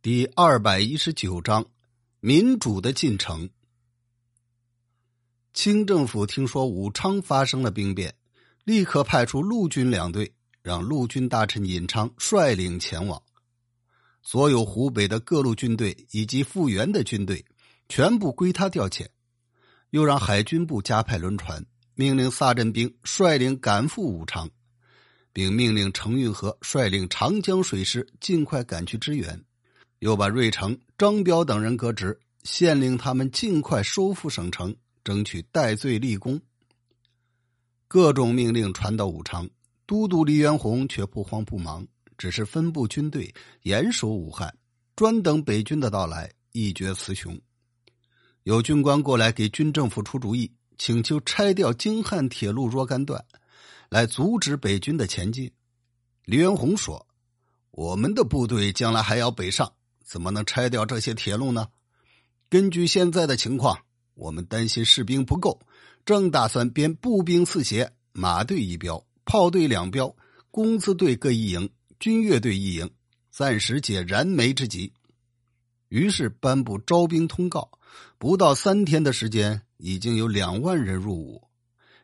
第二百一十九章：民主的进程。清政府听说武昌发生了兵变，立刻派出陆军两队，让陆军大臣尹昌率领前往。所有湖北的各路军队以及复员的军队，全部归他调遣。又让海军部加派轮船，命令萨镇兵率领赶赴武昌，并命令程运河率领长江水师尽快赶去支援。又把瑞成、张彪等人革职，限令他们尽快收复省城，争取戴罪立功。各种命令传到武昌，都督黎元洪却不慌不忙，只是分布军队严守武汉，专等北军的到来，一决雌雄。有军官过来给军政府出主意，请求拆掉京汉铁路若干段，来阻止北军的前进。黎元洪说：“我们的部队将来还要北上。”怎么能拆掉这些铁路呢？根据现在的情况，我们担心士兵不够，正打算编步兵四协，马队一标，炮队两标，工资队各一营，军乐队一营，暂时解燃眉之急。于是颁布招兵通告，不到三天的时间，已经有两万人入伍。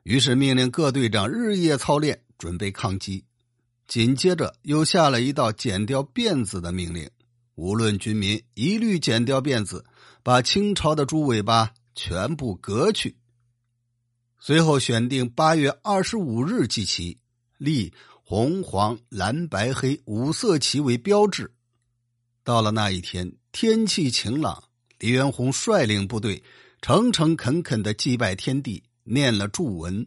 于是命令各队长日夜操练，准备抗击。紧接着又下了一道剪掉辫子的命令。无论军民，一律剪掉辫子，把清朝的猪尾巴全部割去。随后选定八月二十五日祭旗，立红、黄、蓝、白、黑五色旗为标志。到了那一天，天气晴朗，李元洪率领部队诚诚恳恳的祭拜天地，念了祝文，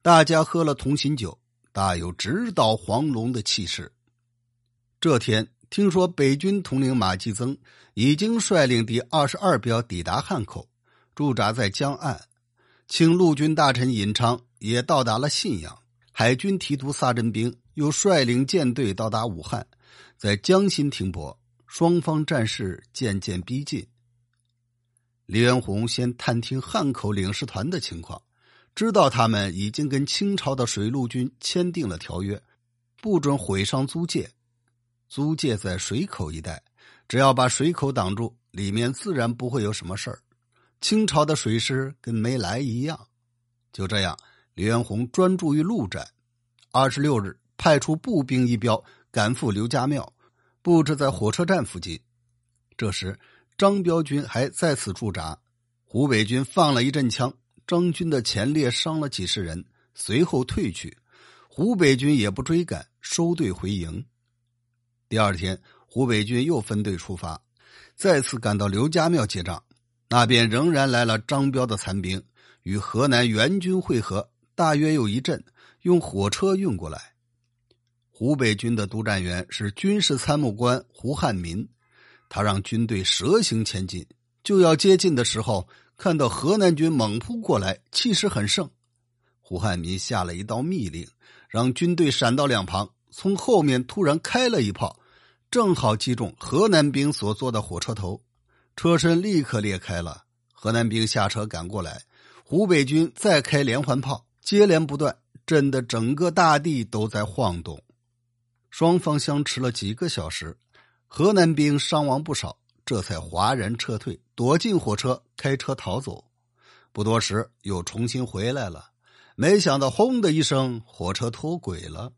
大家喝了同心酒，大有直捣黄龙的气势。这天。听说北军统领马继增已经率领第二十二标抵达汉口，驻扎在江岸，请陆军大臣尹昌也到达了信阳。海军提督萨镇兵又率领舰队到达武汉，在江心停泊。双方战事渐渐逼近。李元洪先探听汉口领事团的情况，知道他们已经跟清朝的水陆军签订了条约，不准毁伤租界。租界在水口一带，只要把水口挡住，里面自然不会有什么事儿。清朝的水师跟没来一样。就这样，李元洪专注于陆战。二十六日，派出步兵一标赶赴刘家庙，布置在火车站附近。这时，张彪军还在此驻扎。湖北军放了一阵枪，张军的前列伤了几十人，随后退去。湖北军也不追赶，收队回营。第二天，湖北军又分队出发，再次赶到刘家庙接仗。那边仍然来了张彪的残兵，与河南援军会合，大约有一阵，用火车运过来。湖北军的督战员是军事参谋官胡汉民，他让军队蛇形前进。就要接近的时候，看到河南军猛扑过来，气势很盛。胡汉民下了一道密令，让军队闪到两旁，从后面突然开了一炮。正好击中河南兵所坐的火车头，车身立刻裂开了。河南兵下车赶过来，湖北军再开连环炮，接连不断，震得整个大地都在晃动。双方相持了几个小时，河南兵伤亡不少，这才哗然撤退，躲进火车，开车逃走。不多时，又重新回来了，没想到轰的一声，火车脱轨了。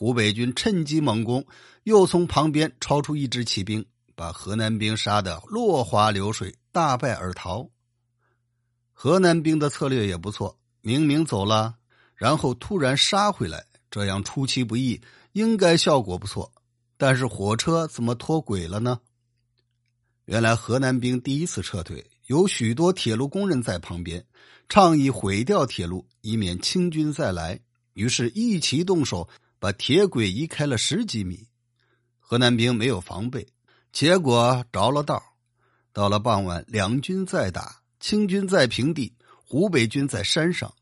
湖北军趁机猛攻，又从旁边抄出一支骑兵，把河南兵杀得落花流水，大败而逃。河南兵的策略也不错，明明走了，然后突然杀回来，这样出其不意，应该效果不错。但是火车怎么脱轨了呢？原来河南兵第一次撤退，有许多铁路工人在旁边，倡议毁掉铁路，以免清军再来，于是一齐动手。把铁轨移开了十几米，河南兵没有防备，结果着了道。到了傍晚，两军再打，清军在平地，湖北军在山上，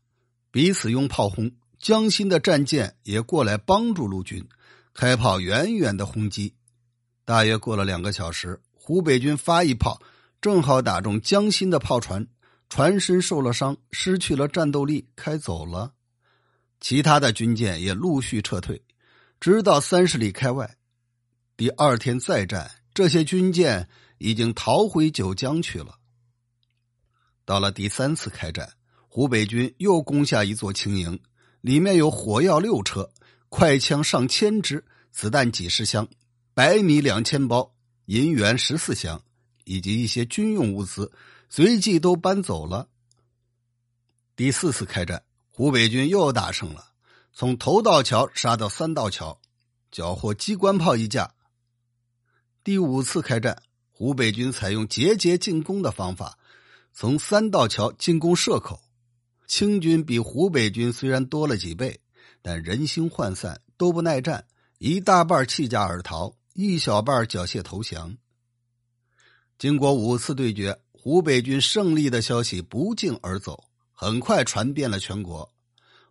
彼此用炮轰。江心的战舰也过来帮助陆军，开炮远远的轰击。大约过了两个小时，湖北军发一炮，正好打中江心的炮船，船身受了伤，失去了战斗力，开走了。其他的军舰也陆续撤退，直到三十里开外。第二天再战，这些军舰已经逃回九江去了。到了第三次开战，湖北军又攻下一座青营，里面有火药六车、快枪上千支、子弹几十箱、白米两千包、银元十四箱，以及一些军用物资，随即都搬走了。第四次开战，湖北军又大胜了，从头道桥杀到三道桥，缴获机关炮一架。第五次开战，湖北军采用节节进攻的方法，从三道桥进攻社口。清军比湖北军虽然多了几倍，但人心涣散，都不耐战，一大半弃甲而逃，一小半缴械投降。经过五次对决，湖北军胜利的消息不胫而走，很快传遍了全国。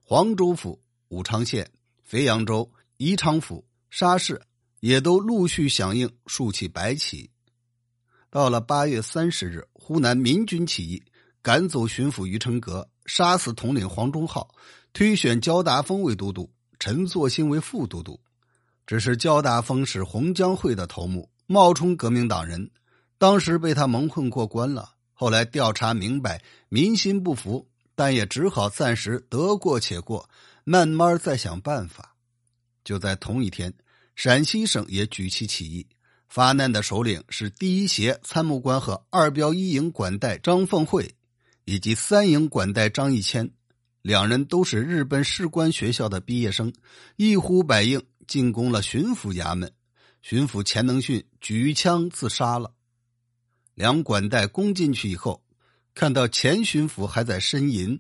黄州府、武昌县、肥阳州、宜昌府、沙市也都陆续响应，竖起白旗。到了八月三十日，湖南民军起义，赶走巡抚于成阁。杀死统领黄忠浩，推选焦大峰为都督，陈作新为副都督。只是焦大峰是红江会的头目，冒充革命党人，当时被他蒙混过关了。后来调查明白，民心不服，但也只好暂时得过且过，慢慢再想办法。就在同一天，陕西省也举起起义，发难的首领是第一协参谋官和二标一营管带张凤会。以及三营管带张义谦，两人都是日本士官学校的毕业生，一呼百应进攻了巡抚衙门。巡抚钱能训举枪自杀了。两管带攻进去以后，看到钱巡抚还在呻吟，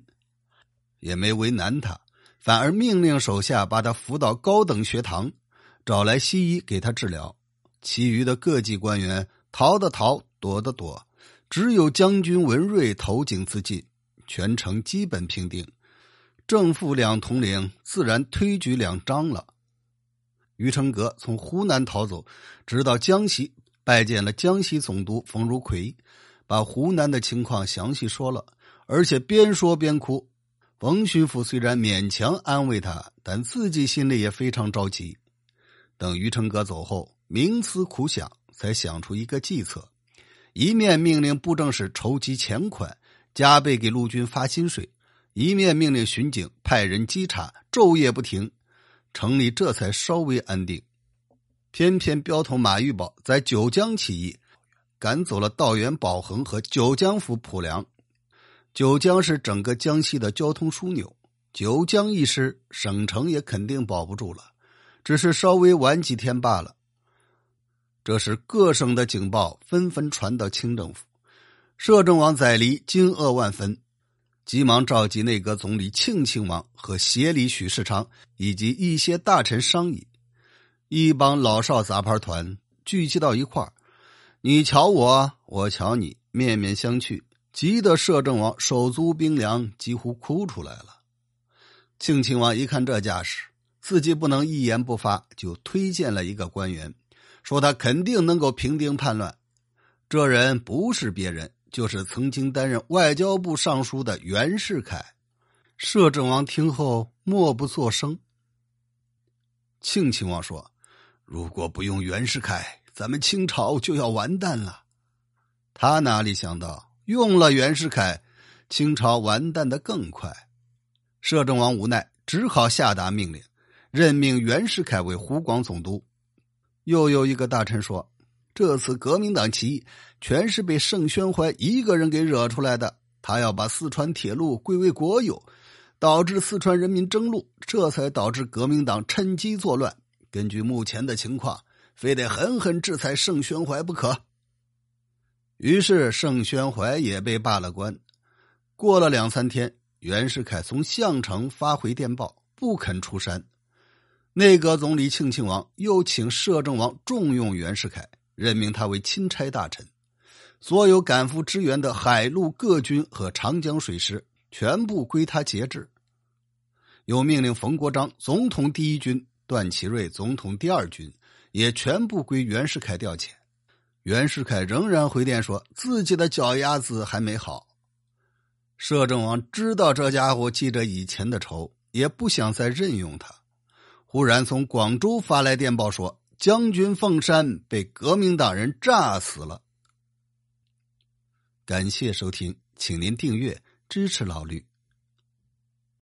也没为难他，反而命令手下把他扶到高等学堂，找来西医给他治疗。其余的各级官员逃的逃，躲的躲。只有将军文瑞投井自尽，全城基本平定。正副两统领自然推举两张了。于成格从湖南逃走，直到江西拜见了江西总督冯如奎，把湖南的情况详细说了，而且边说边哭。冯巡抚虽然勉强安慰他，但自己心里也非常着急。等于成阁走后，冥思苦想，才想出一个计策。一面命令布政使筹集钱款，加倍给陆军发薪水；一面命令巡警派人稽查，昼夜不停，城里这才稍微安定。偏偏镖头马玉宝在九江起义，赶走了道员保恒和九江府卜良。九江是整个江西的交通枢纽，九江一失，省城也肯定保不住了，只是稍微晚几天罢了。这时，各省的警报纷纷传到清政府，摄政王载离惊愕万分，急忙召集内阁总理庆亲王和协理许世昌以及一些大臣商议。一帮老少杂牌团聚集到一块儿，你瞧我，我瞧你，面面相觑，急得摄政王手足冰凉，几乎哭出来了。庆亲王一看这架势，自己不能一言不发，就推荐了一个官员。说他肯定能够平定叛乱，这人不是别人，就是曾经担任外交部尚书的袁世凯。摄政王听后默不作声。庆亲王说：“如果不用袁世凯，咱们清朝就要完蛋了。”他哪里想到，用了袁世凯，清朝完蛋的更快。摄政王无奈，只好下达命令，任命袁世凯为湖广总督。又有一个大臣说：“这次革命党起义全是被盛宣怀一个人给惹出来的。他要把四川铁路归为国有，导致四川人民争路，这才导致革命党趁机作乱。根据目前的情况，非得狠狠制裁盛宣怀不可。”于是盛宣怀也被罢了官。过了两三天，袁世凯从项城发回电报，不肯出山。内阁总理庆亲王又请摄政王重用袁世凯，任命他为钦差大臣，所有赶赴支援的海陆各军和长江水师全部归他节制。又命令冯国璋总统第一军，段祺瑞总统第二军，也全部归袁世凯调遣。袁世凯仍然回电说自己的脚丫子还没好。摄政王知道这家伙记着以前的仇，也不想再任用他。忽然从广州发来电报说，将军凤山被革命党人炸死了。感谢收听，请您订阅支持老吕。